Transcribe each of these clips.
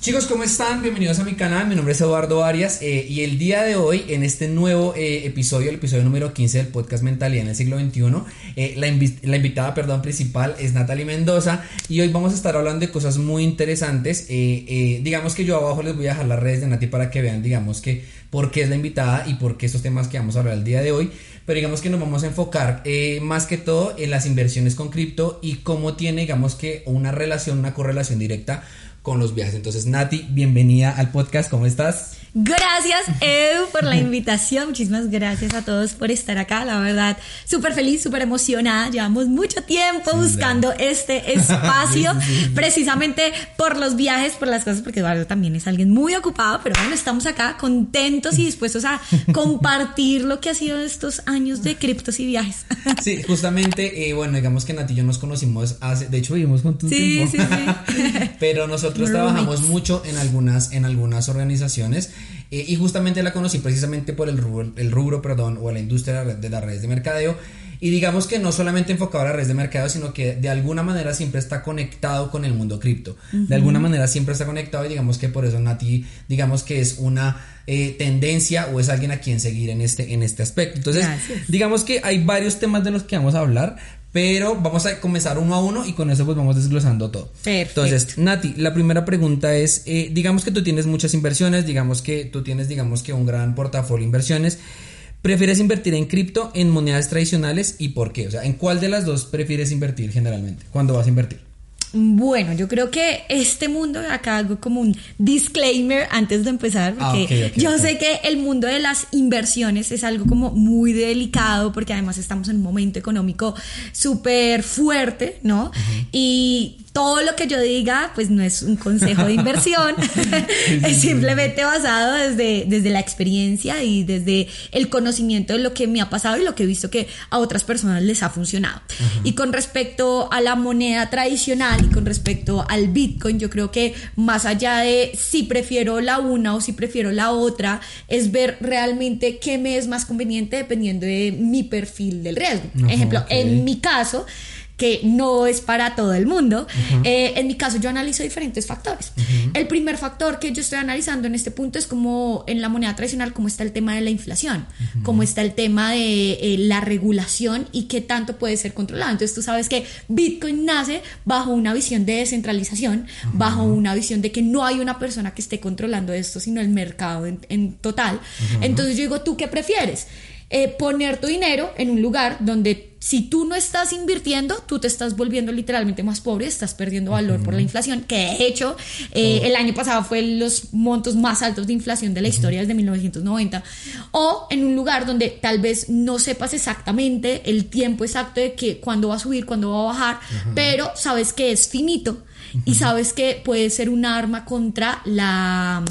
Chicos, ¿cómo están? Bienvenidos a mi canal, mi nombre es Eduardo Arias eh, y el día de hoy, en este nuevo eh, episodio, el episodio número 15 del podcast Mentalidad en el siglo XXI, eh, la, invitada perdón, principal es Natalie Mendoza y hoy vamos a estar hablando de cosas muy interesantes. digamos que yo abajo les voy a dejar las redes de Nati para que vean, digamos que por qué es la invitada y por qué estos temas que vamos a hablar el día de hoy, pero digamos que nos vamos a enfocar más que todo en las inversiones con cripto y cómo tiene, digamos que una relación, una correlación directa con los viajes. Entonces, Nati, bienvenida al podcast, ¿cómo estás? Gracias, Edu, por la invitación. Muchísimas gracias a todos por estar acá. La verdad, súper feliz, súper emocionada. Llevamos mucho tiempo buscando este espacio, precisamente por los viajes, por las cosas, porque Eduardo también es alguien muy ocupado, pero bueno, estamos acá contentos y dispuestos a compartir lo que ha sido estos años de criptos y viajes. Sí, justamente, eh, bueno, digamos que Nati y yo nos conocimos hace, de hecho vivimos juntos sí, Sí, sí. Pero nosotros trabajamos mucho en algunas, en algunas organizaciones eh, y justamente la conocí precisamente por el rubro, el rubro perdón, o la industria de las redes de mercadeo. Y digamos que no solamente enfocado a las redes de mercadeo, sino que de alguna manera siempre está conectado con el mundo cripto. De alguna manera siempre está conectado y digamos que por eso Nati, digamos que es una eh, tendencia o es alguien a quien seguir en este, en este aspecto. Entonces, digamos que hay varios temas de los que vamos a hablar, pero vamos a comenzar uno a uno y con eso pues vamos desglosando todo. Perfecto. Entonces, Nati, la primera pregunta es, eh, digamos que tú tienes muchas inversiones, digamos que tú tienes, digamos que un gran portafolio de inversiones. ¿Prefieres invertir en cripto, en monedas tradicionales y por qué? O sea, ¿en cuál de las dos prefieres invertir generalmente? ¿Cuándo vas a invertir? Bueno, yo creo que este mundo, acá hago como un disclaimer antes de empezar, ah, porque yo sé que el mundo de las inversiones es algo como muy delicado, porque además estamos en un momento económico súper fuerte, ¿no? Y todo lo que yo diga, pues no es un consejo de inversión, es simplemente basado desde, desde la experiencia y desde el conocimiento de lo que me ha pasado y lo que he visto que a otras personas les ha funcionado. Y con respecto a la moneda tradicional y con respecto al Bitcoin, yo creo que más allá de si prefiero la una o si prefiero la otra, es ver realmente qué me es más conveniente dependiendo de mi perfil del riesgo. Ejemplo, en mi caso, que no es para todo el mundo. Eh, en mi caso yo analizo diferentes factores. El primer factor que yo estoy analizando en este punto es como en la moneda tradicional, cómo está el tema de la inflación, cómo está el tema de eh, la regulación y qué tanto puede ser controlado. Entonces tú sabes que Bitcoin nace bajo una visión de descentralización, bajo una visión de que no hay una persona que esté controlando esto, sino el mercado en, total. Entonces yo digo, ¿tú qué prefieres? Eh, poner tu dinero en un lugar donde si tú no estás invirtiendo, tú te estás volviendo literalmente más pobre, estás perdiendo valor por la inflación, que de hecho eh, el año pasado fue los montos más altos de inflación de la historia desde 1990, o en un lugar donde tal vez no sepas exactamente el tiempo exacto de que cuándo va a subir, cuándo va a bajar, pero sabes que es finito y sabes que puede ser un arma contra la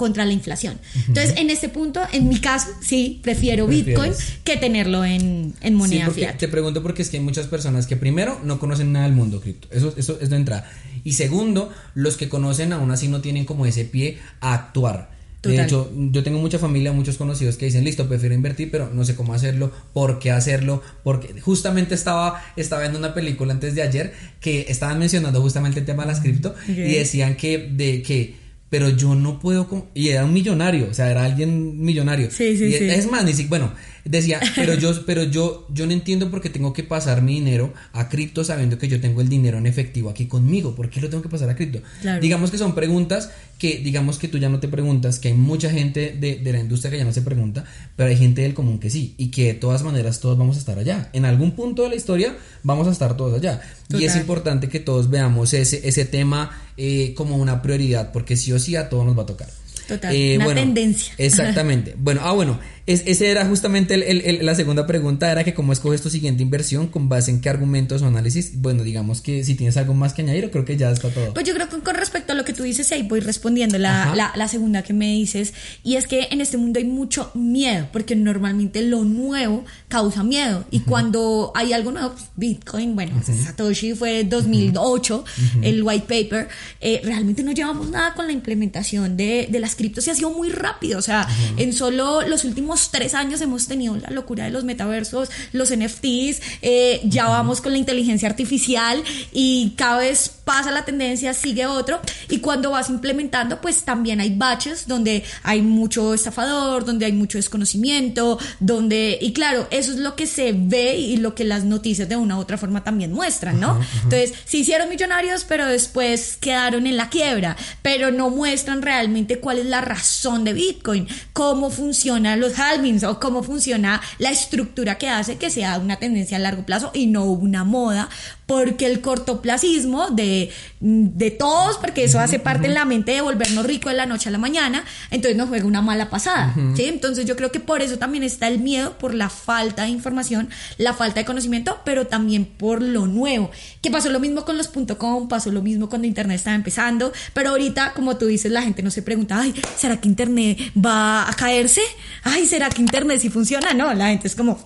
contra la inflación. Entonces, en este punto, en mi caso, sí, prefiero Bitcoin que tenerlo en, en moneda sí, Te pregunto porque es que hay muchas personas que primero no conocen nada del mundo cripto. Eso, eso es de entrada. Y segundo, los que conocen aún así no tienen como ese pie a actuar. De hecho, yo tengo mucha familia, muchos conocidos que dicen, listo, prefiero invertir, pero no sé cómo hacerlo, por qué hacerlo, porque justamente estaba, estaba viendo una película antes de ayer que estaban mencionando justamente el tema de las cripto y decían que, de, que pero yo no puedo. Y era un millonario, o sea, era alguien millonario. Sí, sí, sí. Es más, ni siquiera. Bueno, decía, pero yo, pero yo, yo no entiendo por qué tengo que pasar mi dinero a cripto sabiendo que yo tengo el dinero en efectivo aquí conmigo. ¿Por qué lo tengo que pasar a cripto? Digamos que son preguntas que, digamos que tú ya no te preguntas, que hay mucha gente de, la industria que ya no se pregunta, pero hay gente del común que sí, y que de todas maneras todos vamos a estar allá. En algún punto de la historia vamos a estar todos allá. Y es importante que todos veamos ese, ese tema eh, como una prioridad, porque sí o sí a todos nos va a tocar. Total, eh, una tendencia. Exactamente. Bueno, ah, bueno, es, ese era justamente la segunda pregunta, era que cómo escoges tu siguiente inversión, con base en qué argumentos o análisis. Bueno, digamos que si tienes algo más que añadir, creo que ya está todo. Pues yo creo que con respecto a lo que tú dices, ahí voy respondiendo la, la, segunda que me dices, y es que en este mundo hay mucho miedo, porque normalmente lo nuevo causa miedo, y cuando hay algo nuevo, pues, Bitcoin, bueno, Satoshi fue 2008, el white paper, eh, realmente no llevamos nada con la implementación de, de las criptos y ha sido muy rápido, o sea, en solo los últimos tres años hemos tenido la locura de los metaversos, los NFTs, eh, ya vamos con la inteligencia artificial y cada vez pasa la tendencia, sigue otro. Y cuando vas implementando pues también hay baches donde hay mucho estafador, donde hay mucho desconocimiento, donde y claro, eso es lo que se ve y lo que las noticias de una u otra forma también muestran, ¿no? Entonces, se hicieron millonarios, pero después quedaron en la quiebra, pero no muestran realmente cuál es la razón de Bitcoin, cómo funcionan los halvings o cómo funciona la estructura que hace que sea una tendencia a largo plazo y no una moda porque el cortoplacismo de, de todos, porque eso hace parte en la mente de volvernos ricos de la noche a la mañana, entonces nos juega una mala pasada, ¿sí? Entonces yo creo que por eso también está el miedo, por la falta de información, la falta de conocimiento, pero también por lo nuevo, que pasó lo mismo con los .com, pasó lo mismo cuando Internet estaba empezando, pero ahorita, como tú dices, la gente no se pregunta, ay, ¿será que Internet va a caerse? Ay, ¿será que Internet sí funciona? No, la gente es como,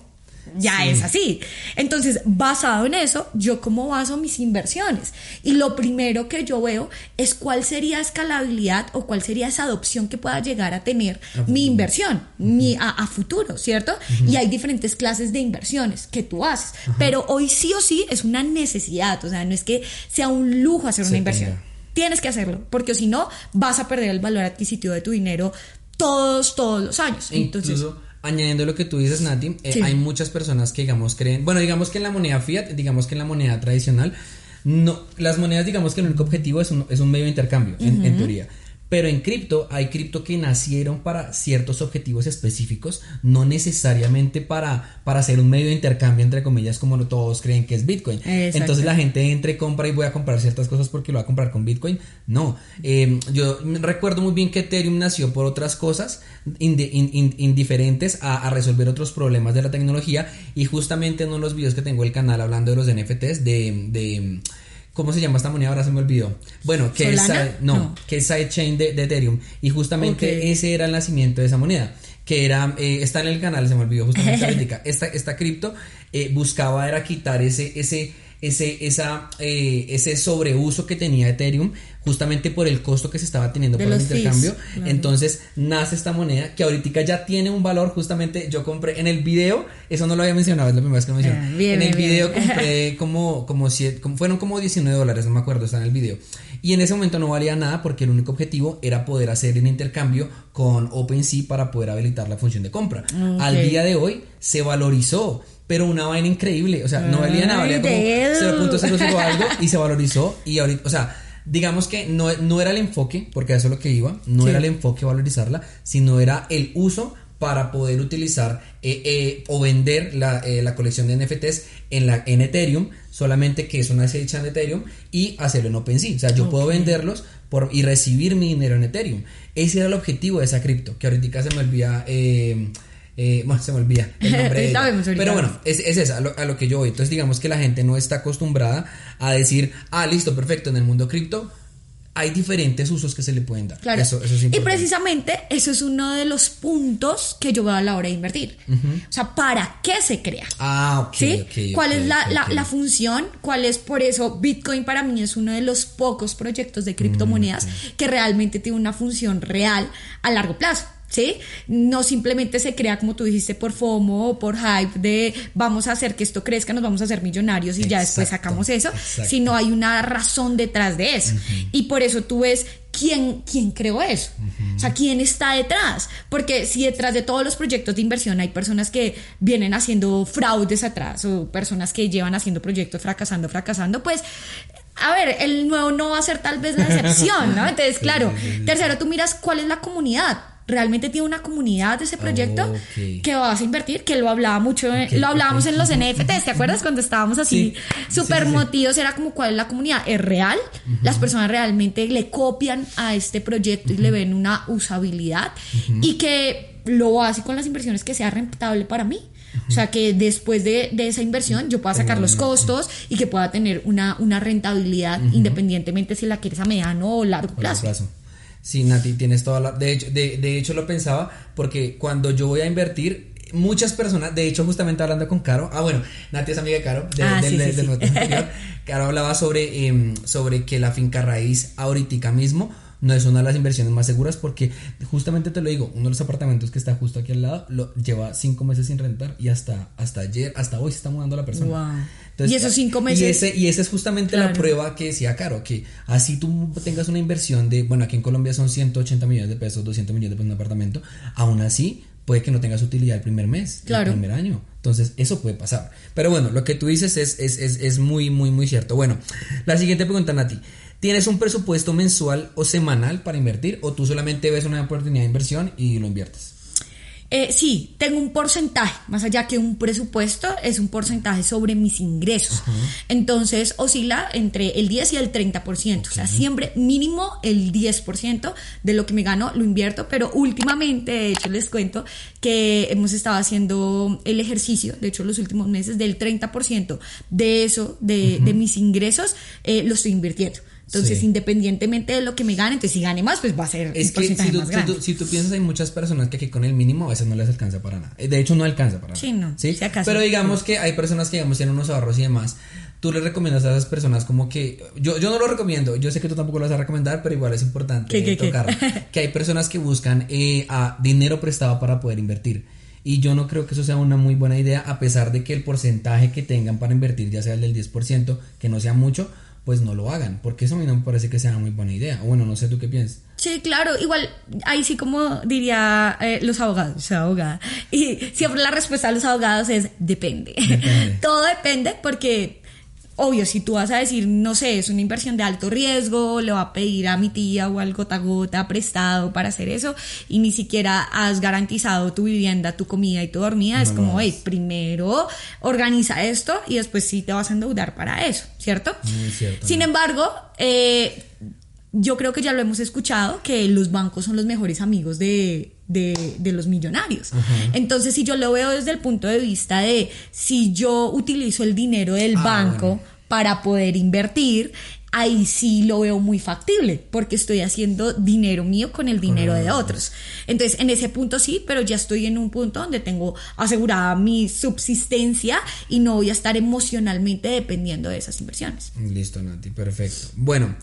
ya es así. Entonces, basado en eso, yo como baso mis inversiones. Y lo primero que yo veo es cuál sería escalabilidad o cuál sería esa adopción que pueda llegar a tener mi inversión mi, a, futuro, ¿cierto? Y hay diferentes clases de inversiones que tú haces. Pero hoy sí o sí es una necesidad, o sea, no es que sea un lujo hacer una inversión. Tienes que hacerlo, porque si no, vas a perder el valor adquisitivo de tu dinero todos, todos los años. Entonces, añadiendo lo que tú dices, Nati, eh, hay muchas personas que, digamos, creen, bueno, digamos que en la moneda fiat, digamos que en la moneda tradicional, no, las monedas, digamos que el único objetivo es un, es un medio de intercambio, en, teoría. Pero en cripto hay cripto que nacieron para ciertos objetivos específicos, no necesariamente para, para hacer un medio de intercambio, entre comillas, como todos creen que es Bitcoin. Entonces la gente entra y compra y voy a comprar ciertas cosas porque lo va a comprar con Bitcoin. No, em, yo recuerdo muy bien que Ethereum nació por otras cosas indiferentes a, resolver otros problemas de la tecnología y justamente en uno de los videos que tengo el canal hablando de los NFTs de ¿Cómo se llama esta moneda? Ahora se me olvidó. Bueno, que es, no, que es sidechain de, de, Ethereum. Y justamente ese era el nacimiento de esa moneda. Que era, eh, está en el canal, se me olvidó justamente Esta, esta cripto eh, buscaba era quitar ese, ese, ese, esa, eh, ese sobreuso que tenía Ethereum justamente por el costo que se estaba teniendo por el intercambio. Entonces nace esta moneda que ahorita ya tiene un valor, justamente yo compré en el video, eso no lo había mencionado, es la primera vez que lo mencioné. Ah, en el video compré como, como, siete, como, fueron como 19 dólares, no me acuerdo, está en el video. Y en ese momento no valía nada porque el único objetivo era poder hacer un intercambio con OpenSea para poder habilitar la función de compra. Al día de hoy se valorizó pero una vaina increíble, o sea, no valía nada, valía como 0.00 algo y se valorizó y ahorita, o sea, digamos que no, no era el enfoque, porque eso es lo que iba, no era el enfoque valorizarla, sino era el uso para poder utilizar eh, eh, o vender eh, la, colección de NFTs en, la, en Ethereum, solamente que es una hecha en Ethereum y hacerlo en OpenSea. O sea, yo puedo venderlos por, y recibir mi dinero en Ethereum. Ese era el objetivo de esa cripto, que ahorita se me olvida eh, bueno, se me olvida el nombre Pero bueno, es, es esa, a lo, que yo voy. Entonces, digamos que la gente no está acostumbrada a decir, ah, listo, perfecto, en el mundo cripto hay diferentes usos que se le pueden dar. Claro. y precisamente eso es uno de los puntos que yo veo a la hora de invertir. O sea, ¿para qué se crea? Ah, ok. ¿Sí? ¿Cuál es la, la, función? ¿Cuál es por eso? Bitcoin para mí es uno de los pocos proyectos de criptomonedas mm, que realmente tiene una función real a largo plazo. ¿Sí? No simplemente se crea, como tú dijiste, por FOMO o por hype de vamos a hacer que esto crezca, nos vamos a hacer millonarios y ya después sacamos eso, sino hay una razón detrás de eso. Y por eso tú ves quién, quién creó eso. O sea, quién está detrás. Porque si detrás de todos los proyectos de inversión hay personas que vienen haciendo fraudes atrás o personas que llevan haciendo proyectos fracasando, fracasando, pues a ver, el nuevo no va a ser tal vez la excepción, ¿no? Entonces, claro, tercero, tú miras cuál es la comunidad realmente tiene una comunidad de ese proyecto que vas a invertir, que lo hablaba mucho, lo hablábamos en los NFTs, ¿te acuerdas? Cuando estábamos así súper motivos, era como cuál es la comunidad, es real, las personas realmente le copian a este proyecto y le ven una usabilidad y que lo básico en las inversiones que sea rentable para mí. O sea, que después de, esa inversión yo pueda sacar los costos y que pueda tener una, una rentabilidad independientemente si la quieres a mediano o largo plazo. Sí, Nati, tienes toda la... De hecho, de, hecho lo pensaba porque cuando yo voy a invertir, muchas personas, de hecho justamente hablando con Caro, ah bueno, Nati es amiga de Caro, de, ah, anterior, Caro hablaba sobre, em, sobre que la finca raíz ahorita mismo no es una de las inversiones más seguras porque justamente te lo digo, uno de los apartamentos que está justo aquí al lado lo lleva cinco meses sin rentar y hasta, hasta ayer, hasta hoy se está mudando la persona. Y esos cinco meses. Y, ese, y esa es justamente la prueba que decía Caro, que así tú tengas una inversión de, bueno, aquí en Colombia son 180 millones de pesos, 200 millones de pesos en un apartamento, aún así puede que no tengas utilidad el primer mes, el primer año. Entonces, eso puede pasar. Pero bueno, lo que tú dices es, es, es, es muy, muy, muy cierto. Bueno, la siguiente pregunta, Nati. ¿Tienes un presupuesto mensual o semanal para invertir o tú solamente ves una oportunidad de inversión y lo inviertes? Eh, sí, tengo un porcentaje, más allá que un presupuesto, es un porcentaje sobre mis ingresos. Entonces oscila entre el 10 y el 30%, o sea, siempre mínimo el 10% de lo que me gano lo invierto, pero últimamente, de hecho, les cuento que hemos estado haciendo el ejercicio, de hecho, los últimos meses, del 30% de eso, de, mis ingresos, eh, lo estoy invirtiendo. Entonces, independientemente de lo que me gane, entonces si gane más, pues va a ser es que si tú, más grande. Si tú, piensas, hay muchas personas que aquí con el mínimo a veces no les alcanza para nada. De hecho, no alcanza para nada. Sí, no. ¿sí? Pero digamos que hay personas que, digamos, tienen unos ahorros y demás. Tú le recomiendas a esas personas como que... Yo, yo no lo recomiendo. Yo sé que tú tampoco lo vas a recomendar, pero igual es importante ¿Qué, tocar. que hay personas que buscan eh, a dinero prestado para poder invertir. Y yo no creo que eso sea una muy buena idea, a pesar de que el porcentaje que tengan para invertir, ya sea el del 10%, que no sea mucho, pues no lo hagan, porque eso a mí no me parece que sea una muy buena idea. Bueno, no sé tú qué piensas. Sí, claro, igual, ahí sí como diría eh, los abogados, abogada. Y siempre la respuesta a los abogados es depende. depende. Todo depende porque Obvio, si tú vas a decir, no sé, es una inversión de alto riesgo, le va a pedir a mi tía o al gota gota prestado para hacer eso y ni siquiera has garantizado tu vivienda, tu comida y tu dormida, es como, hey, primero organiza esto y después sí te vas a endeudar para eso, ¿cierto? Muy cierto. Sin embargo, eh, yo creo que ya lo hemos escuchado, que los bancos son los mejores amigos de, de, los millonarios. Entonces, si yo lo veo desde el punto de vista de si yo utilizo el dinero del ah, banco para poder invertir, ahí sí lo veo muy factible, porque estoy haciendo dinero mío con el dinero de otros. Entonces, en ese punto sí, pero ya estoy en un punto donde tengo asegurada mi subsistencia y no voy a estar emocionalmente dependiendo de esas inversiones. Listo, Nati, perfecto. Bueno,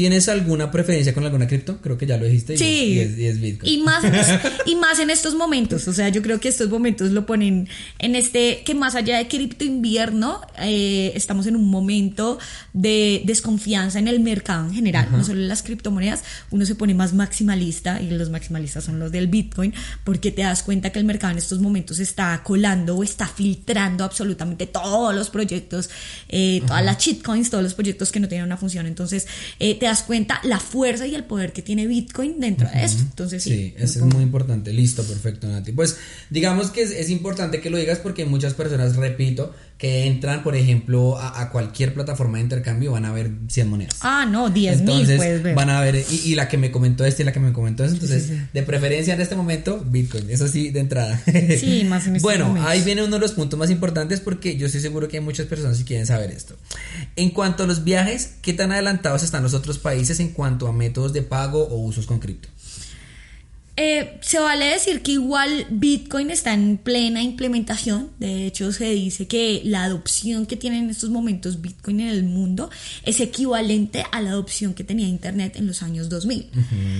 ¿Tienes alguna preferencia con alguna cripto? Creo que ya lo dijiste. Sí. Y es, Bitcoin. Y más, en y más en estos momentos. O sea, yo creo que estos momentos lo ponen en este, que más allá de cripto invierno, eh, estamos en un momento de desconfianza en el mercado en general, no solo en las criptomonedas. Uno se pone más maximalista y los maximalistas son los del Bitcoin, porque te das cuenta que el mercado en estos momentos está colando o está filtrando absolutamente todos los proyectos, eh, todas las shitcoins, todos los proyectos que no tienen una función. Entonces, eh, te das cuenta la fuerza y el poder que tiene Bitcoin dentro de eso. Entonces, sí. Sí, eso es muy importante. Listo, perfecto, Nati. Pues digamos que es, importante que lo digas porque muchas personas, repito, que entran, por ejemplo, a, cualquier plataforma de intercambio van a ver 100 monedas. Ah, no, 10 mil puedes ver. Van a ver, y, la que me comentó este y la que me comentó este, entonces, de preferencia en este momento, Bitcoin, eso sí, de entrada. Sí, más en este Bueno, ahí viene uno de los puntos más importantes porque yo estoy seguro que hay muchas personas que quieren saber esto. En cuanto a los viajes, ¿qué tan adelantados están los otros países en cuanto a métodos de pago o usos con cripto? Eh, se vale decir que igual Bitcoin está en plena implementación. De hecho, se dice que la adopción que tiene en estos momentos Bitcoin en el mundo es equivalente a la adopción que tenía Internet en los años 2000.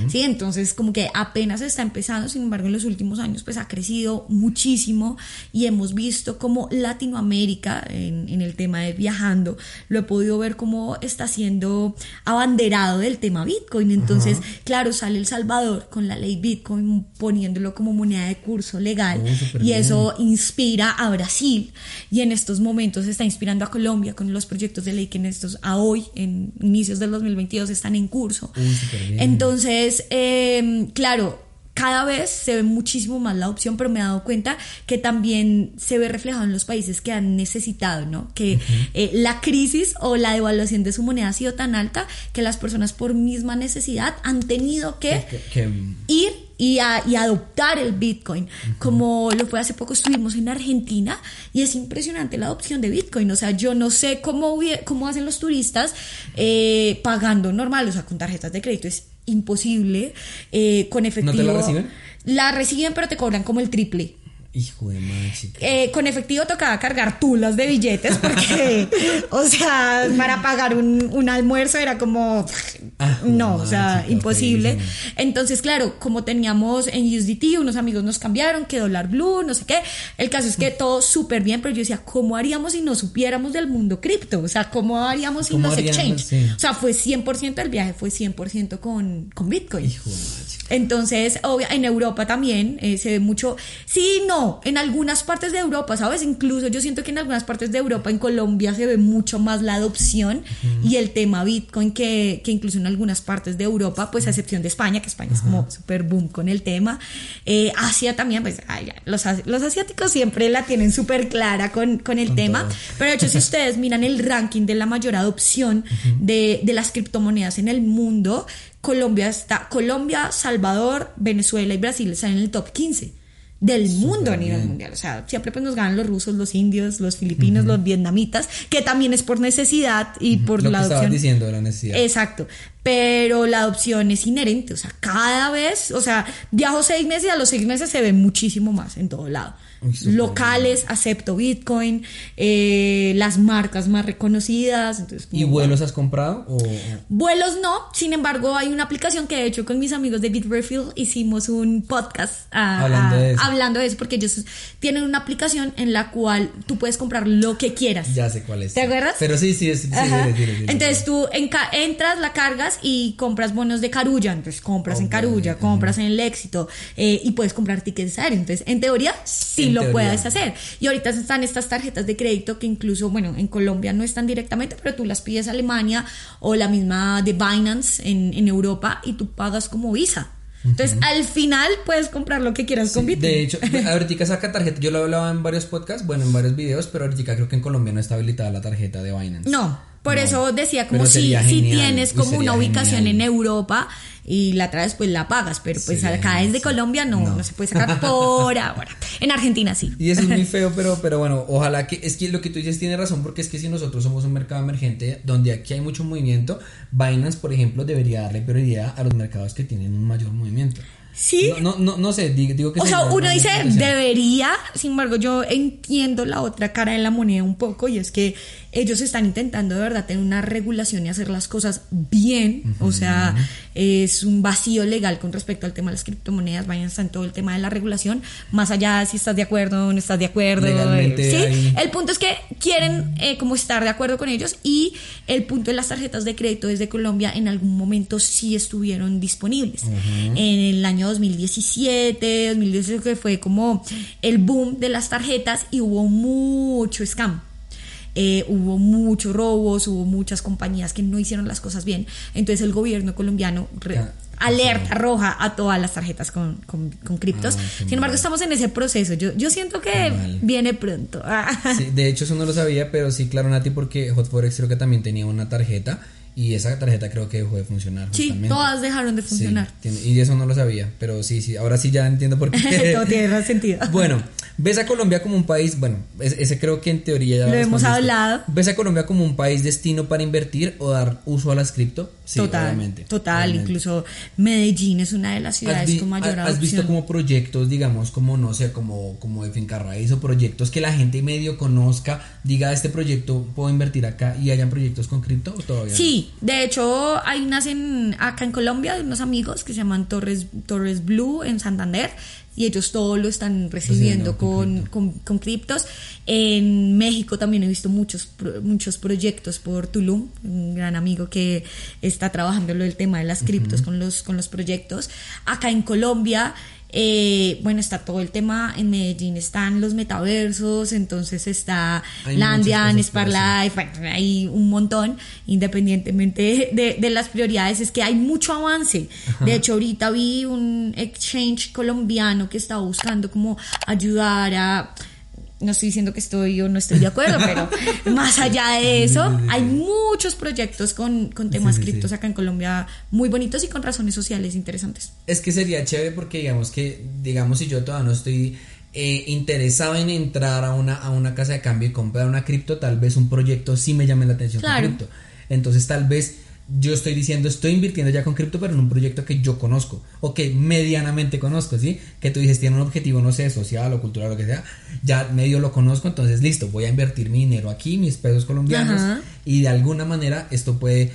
¿Sí? Entonces, como que apenas está empezando, sin embargo, en los últimos años pues ha crecido muchísimo y hemos visto como Latinoamérica en, el tema de viajando, lo he podido ver como está siendo abanderado del tema Bitcoin. Entonces, claro, sale El Salvador con la ley Bitcoin poniéndolo como moneda de curso legal oh, y eso inspira a Brasil y en estos momentos está inspirando a Colombia con los proyectos de ley que en estos a hoy en inicios del 2022 están en curso. Oh, Entonces, em, claro, cada vez se ve muchísimo más la opción, pero me he dado cuenta que también se ve reflejado en los países que han necesitado, ¿no? Que eh, la crisis o la devaluación de su moneda ha sido tan alta que las personas por misma necesidad han tenido que, ir y, adoptar el Bitcoin. Como lo fue hace poco, estuvimos en Argentina y es impresionante la adopción de Bitcoin. O sea, yo no sé cómo, cómo hacen los turistas eh, pagando normal, o sea, con tarjetas de crédito. Es imposible. Eh, con efectivo. ¿No te la reciben? La reciben, pero te cobran como el triple. Hijo de madre. Eh, con efectivo tocaba cargar tulas de billetes porque, o sea, para pagar un, almuerzo era como, ah, no, o sea, imposible. Entonces, claro, como teníamos en USDT, unos amigos nos cambiaron, que dólar blue, no sé qué. El caso es que todo súper bien, pero yo decía, ¿cómo haríamos si no supiéramos del mundo cripto? O sea, ¿cómo haríamos sin los exchanges? O sea, fue 100% el viaje, fue 100% con, con Bitcoin. Hijo de madre. Entonces, obvio, en Europa también eh, se ve mucho, sí, no, en algunas partes de Europa, ¿sabes? Incluso yo siento que en algunas partes de Europa, en Colombia, se ve mucho más la adopción y el tema Bitcoin que, que, incluso en algunas partes de Europa, pues a excepción de España, que España es como súper boom con el tema. Eh, Asia también, pues los, los, asiáticos siempre la tienen súper clara con, con el tema, pero de hecho si ustedes miran el ranking de la mayor adopción de, de las criptomonedas en el mundo, Colombia está, Colombia, Salvador, Venezuela y Brasil están en el top 15 del mundo a nivel mundial. O sea, siempre pues nos ganan los rusos, los indios, los filipinos, los vietnamitas, que también es por necesidad y por Lo la que adopción. diciendo de la necesidad. Exacto. Pero la adopción es inherente. O sea, cada vez, o sea, viajo seis meses y a los seis meses se ve muchísimo más en todo lado locales, acepto Bitcoin, eh, las marcas más reconocidas. ¿Y vuelos has comprado? O... Vuelos no, sin embargo hay una aplicación que he hecho con mis amigos de Bitrefill, hicimos un podcast ah, ah, hablando, de eso. porque ellos tienen una aplicación en la cual tú puedes comprar lo que quieras. Ya sé cuál es. ¿Te acuerdas? Pero sí, sí, sí, Entonces tú entras, la cargas y compras bonos de Carulla, entonces compras en Carulla, compras en el éxito eh, y puedes comprar tickets aéreos. Entonces, en teoría, sí lo puedas hacer. Y ahorita están estas tarjetas de crédito que incluso, bueno, en Colombia no están directamente, pero tú las pides a Alemania o la misma de Binance en, en Europa y tú pagas como Visa. Entonces, al final puedes comprar lo que quieras con Bitcoin. De hecho, ahorita saca tarjeta. Yo lo hablaba en varios podcasts, bueno, en varios videos, pero ahorita creo que en Colombia no está habilitada la tarjeta de Binance. No, por eso decía como si, si tienes como una ubicación en Europa y la traes, pues la pagas, pero pues acá desde Colombia no, no, se puede sacar por ahora. En Argentina sí. Y eso es muy feo, pero, pero bueno, ojalá que, es que lo que tú dices tiene razón, porque es que si nosotros somos un mercado emergente donde aquí hay mucho movimiento, Binance, por ejemplo, debería darle prioridad a los mercados que tienen un mayor movimiento. Sí. No, no, no, sé, digo, que... O sea, uno dice, debería, sin embargo, yo entiendo la otra cara de la moneda un poco y es que ellos están intentando de verdad tener una regulación y hacer las cosas bien, o sea, es un vacío legal con respecto al tema de las criptomonedas, vayan en todo el tema de la regulación, más allá de si estás de acuerdo o no estás de acuerdo. sí, el punto es que quieren eh, como estar de acuerdo con ellos y el punto de las tarjetas de crédito desde Colombia en algún momento sí estuvieron disponibles. En el año 2017, 2018 que fue como el boom de las tarjetas y hubo mucho scam. Eh, hubo muchos robos, hubo muchas compañías que no hicieron las cosas bien. Entonces el gobierno colombiano alerta roja a todas las tarjetas con, con, criptos. Ah, Sin embargo, estamos en ese proceso. Yo, yo siento que viene pronto. de hecho, eso no lo sabía, pero sí, claro, Nati, porque Hot Forex creo que también tenía una tarjeta y esa tarjeta creo que dejó de funcionar. Sí, todas dejaron de funcionar. y eso no lo sabía, pero sí, sí, ahora sí ya entiendo por qué. Todo tiene más sentido. Bueno, ¿ves a Colombia como un país, bueno, ese creo que en teoría ya lo hemos hablado. ¿Ves a Colombia como un país destino para invertir o dar uso a las cripto? Sí, total, Total, incluso Medellín es una de las ciudades con mayor adopción. ¿Has visto como proyectos, digamos, como no sé, como, como de finca raíz o proyectos que la gente medio conozca, diga, este proyecto puedo invertir acá y hayan proyectos con cripto o todavía Sí, de hecho hay unas acá en Colombia, unos amigos que se llaman Torres, Torres Blue en Santander y ellos todo lo están recibiendo con, con, criptos. En México también he visto muchos, muchos proyectos por Tulum, un gran amigo que está trabajando lo del tema de las criptos con, los, con los proyectos. Acá en Colombia Eh, bueno, está todo el tema, en Medellín están los metaversos, entonces está Landian, Sparlife, bueno, hay un montón, independientemente de, las prioridades, es que hay mucho avance. De hecho, ahorita vi un exchange colombiano que estaba buscando como ayudar a no estoy diciendo que estoy o no estoy de acuerdo, pero más allá de eso, hay muchos proyectos con, con temas criptos acá en Colombia muy bonitos y con razones sociales interesantes. Es que sería chévere porque digamos que, digamos, si yo todavía no estoy eh, interesado en entrar a una, a una casa de cambio y comprar una cripto, tal vez un proyecto sí me llame la atención con cripto. Entonces tal vez yo estoy diciendo, estoy invirtiendo ya con cripto, pero en un proyecto que yo conozco o que medianamente conozco, ¿sí? Que tú dices, tiene un objetivo, no sé, social o cultural, o lo que sea, ya medio lo conozco, entonces listo, voy a invertir mi dinero aquí, mis pesos colombianos, y de alguna manera esto puede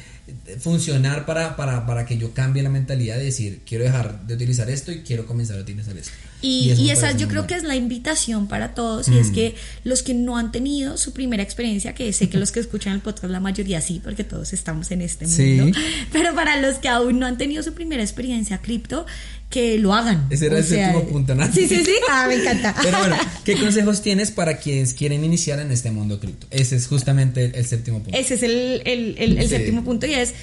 funcionar para, para, para que yo cambie la mentalidad de decir, quiero dejar de utilizar esto y quiero comenzar a utilizar esto. Y, y, esa yo creo que es la invitación para todos, y es mm. que los que no han tenido su primera experiencia, que sé que los que escuchan el podcast, la mayoría sí, porque todos estamos en este mundo, pero para los que aún no han tenido su primera experiencia cripto, que lo hagan. Ese era el séptimo punto, ¿no? Sí, sí, sí. Ah, me encanta. Pero bueno, ¿qué consejos tienes para quienes quieren iniciar en este mundo cripto? Ese es justamente el, séptimo punto. Ese es el, el, séptimo punto y es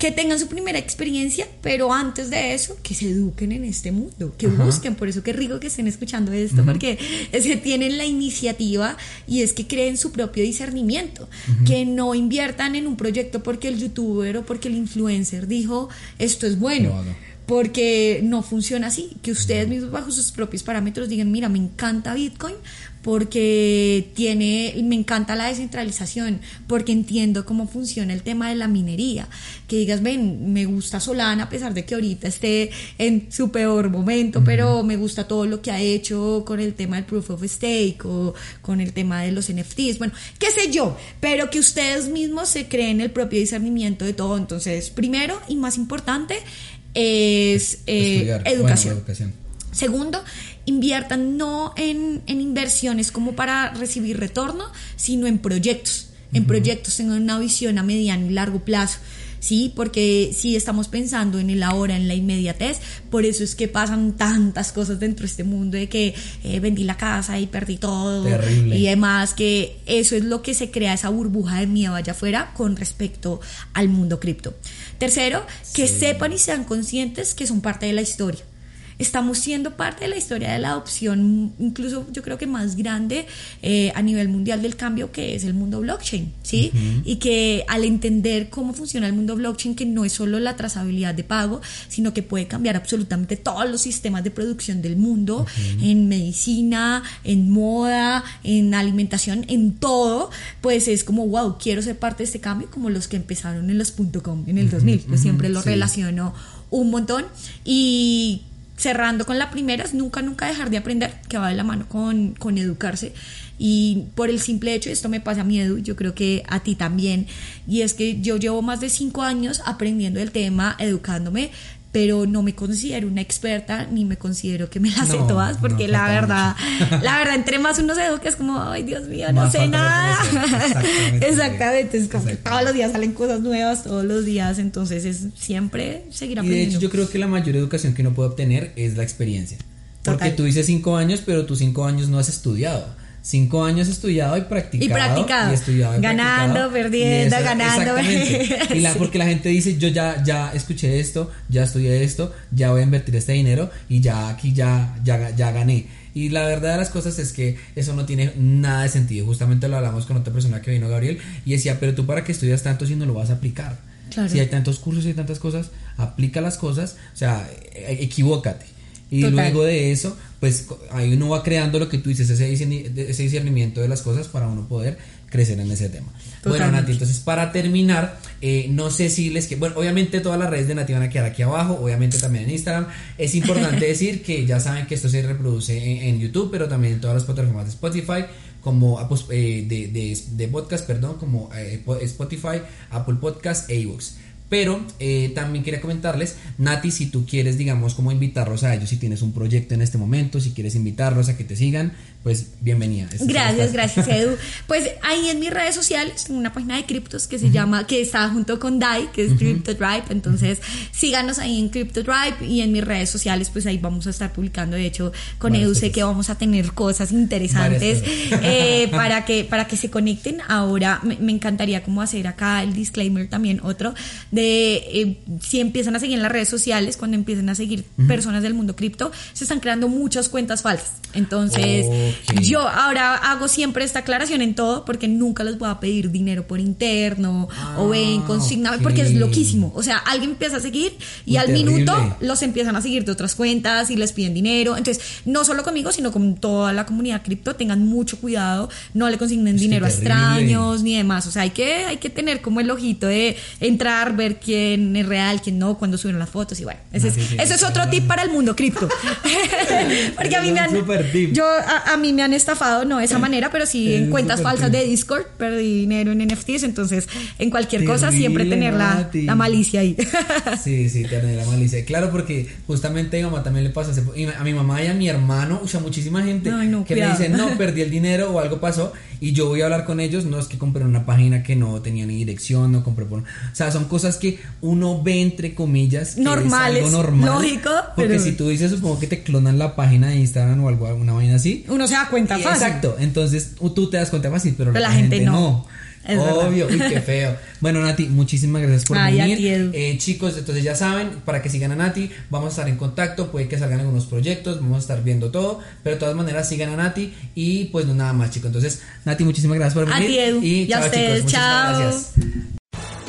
que tengan su primera experiencia, pero antes de eso, que se eduquen en este mundo, que busquen, por eso que rico que estén escuchando esto, porque es que tienen la iniciativa y es que creen su propio discernimiento, que no inviertan en un proyecto porque el youtuber o porque el influencer dijo esto es bueno porque no funciona así, que ustedes mismos bajo sus propios parámetros digan, mira, me encanta Bitcoin porque tiene, me encanta la descentralización, porque entiendo cómo funciona el tema de la minería, que digas, ven, me gusta Solana a pesar de que ahorita esté en su peor momento, pero me gusta todo lo que ha hecho con el tema del proof of stake o con el tema de los NFTs, bueno, qué sé yo, pero que ustedes mismos se creen el propio discernimiento de todo, entonces, primero y más importante, es eh, educación. Segundo, inviertan no en, inversiones como para recibir retorno, sino en proyectos. En proyectos tengan una visión a mediano y largo plazo. ¿Sí? Porque si estamos pensando en el ahora, en la inmediatez, por eso es que pasan tantas cosas dentro de este mundo de que eh, vendí la casa y perdí todo y demás, que eso es lo que se crea esa burbuja de miedo allá afuera con respecto al mundo cripto. Tercero, que sepan y sean conscientes que son parte de la historia estamos siendo parte de la historia de la adopción, incluso yo creo que más grande eh, a nivel mundial del cambio que es el mundo blockchain, ¿sí? Y que al entender cómo funciona el mundo blockchain, que no es solo la trazabilidad de pago, sino que puede cambiar absolutamente todos los sistemas de producción del mundo, en medicina, en moda, en alimentación, en todo, pues es como, wow, quiero ser parte de este cambio como los que empezaron en los .com en el 2000, yo siempre lo relaciono un montón. Y cerrando con la primera, es nunca, nunca dejar de aprender, que va de la mano con, con educarse. Y por el simple hecho, esto me pasa a mí, Edu, yo creo que a ti también, y es que yo llevo más de cinco años aprendiendo el tema, educándome, pero no me considero una experta ni me considero que me las sé todas porque la verdad la verdad entre más uno se educa es como ay Dios mío no sé nada exactamente, es como que todos los días salen cosas nuevas todos los días entonces es siempre seguir aprendiendo y de hecho yo creo que la mayor educación que uno puede obtener es la experiencia. Porque tú dices cinco años pero tus cinco años no has estudiado cinco años estudiado y practicado. Y practicado. Y estudiado ganando, perdiendo, ganando. Exactamente. Y la, porque la gente dice, yo ya, ya escuché esto, ya estudié esto, ya voy a invertir este dinero y ya aquí ya, ya, ya gané. Y la verdad de las cosas es que eso no tiene nada de sentido. Justamente lo hablamos con otra persona que vino, Gabriel, y decía, pero tú para qué estudias tanto si no lo vas a aplicar. Si hay tantos cursos y tantas cosas, aplica las cosas, o sea, e, equivócate y luego de eso, pues ahí uno va creando lo que tú dices, ese, discernimiento de las cosas para uno poder crecer en ese tema. Bueno, Nati, entonces para terminar, eh, no sé si les que, bueno, obviamente todas las redes de Nati van a quedar aquí abajo, obviamente también en Instagram. Es importante decir que ya saben que esto se reproduce en, YouTube, pero también en todas las plataformas de Spotify, como eh, de, de, de, podcast, perdón, como eh, Spotify, Apple Podcast e iVoox. Pero eh, también quería comentarles, Nati, si tú quieres, digamos, como invitarlos a ellos, si tienes un proyecto en este momento, si quieres invitarlos a que te sigan, pues bienvenida. Este gracias, gracias Edu. Pues ahí en mis redes sociales tengo una página de criptos que se llama, que está junto con DAI, que es Crypto Drive. Entonces síganos ahí en Crypto Drive y en mis redes sociales, pues ahí vamos a estar publicando. De hecho, con Edu sé que vamos a tener cosas interesantes eh, para, que, para que se conecten. Ahora me, encantaría como hacer acá el disclaimer también otro de eh, si empiezan a seguir en las redes sociales, cuando empiecen a seguir personas del mundo cripto, se están creando muchas cuentas falsas. Entonces, yo ahora hago siempre esta aclaración en todo porque nunca les voy a pedir dinero por interno o ven, ah, consigname, porque es loquísimo. O sea, alguien empieza a seguir y al minuto los empiezan a seguir de otras cuentas y les piden dinero. Entonces, no solo conmigo, sino con toda la comunidad cripto, tengan mucho cuidado, no le consignen dinero a extraños ni demás. O sea, hay que, hay que tener como el ojito de entrar, ver quién es real, quién no, cuando suben las fotos y bueno, ese, es, ese es otro tip para el mundo cripto. porque a mí me han, yo, a, mí me han estafado, no de esa manera, pero sí en cuentas falsas de Discord, perdí dinero en NFTs, entonces en cualquier cosa siempre tener la, la, malicia ahí. sí, sí, tener la malicia. Claro, porque justamente a mi mamá también le pasa, a mi mamá y a mi hermano, o sea, muchísima gente que le dicen, no, perdí el dinero o algo pasó, y yo voy a hablar con ellos, no es que compré una página que no tenía ni dirección, no compré por... O sea, son cosas que uno ve entre comillas. Normales, normal, lógico. Porque si tú dices, supongo que te clonan la página de Instagram o algo, alguna vaina así. Uno se da cuenta fácil. Exacto, entonces tú te das cuenta fácil, pero, la, gente, no. Obvio, uy, qué feo. Bueno, Nati, muchísimas gracias por venir. Eh, chicos, entonces ya saben, para que sigan a Nati, vamos a estar en contacto, puede que salgan algunos proyectos, vamos a estar viendo todo, pero de todas maneras sigan a Nati y pues no nada más, chicos. Entonces, Nati, muchísimas gracias por venir. Y chao, chicos. Chao. Gracias.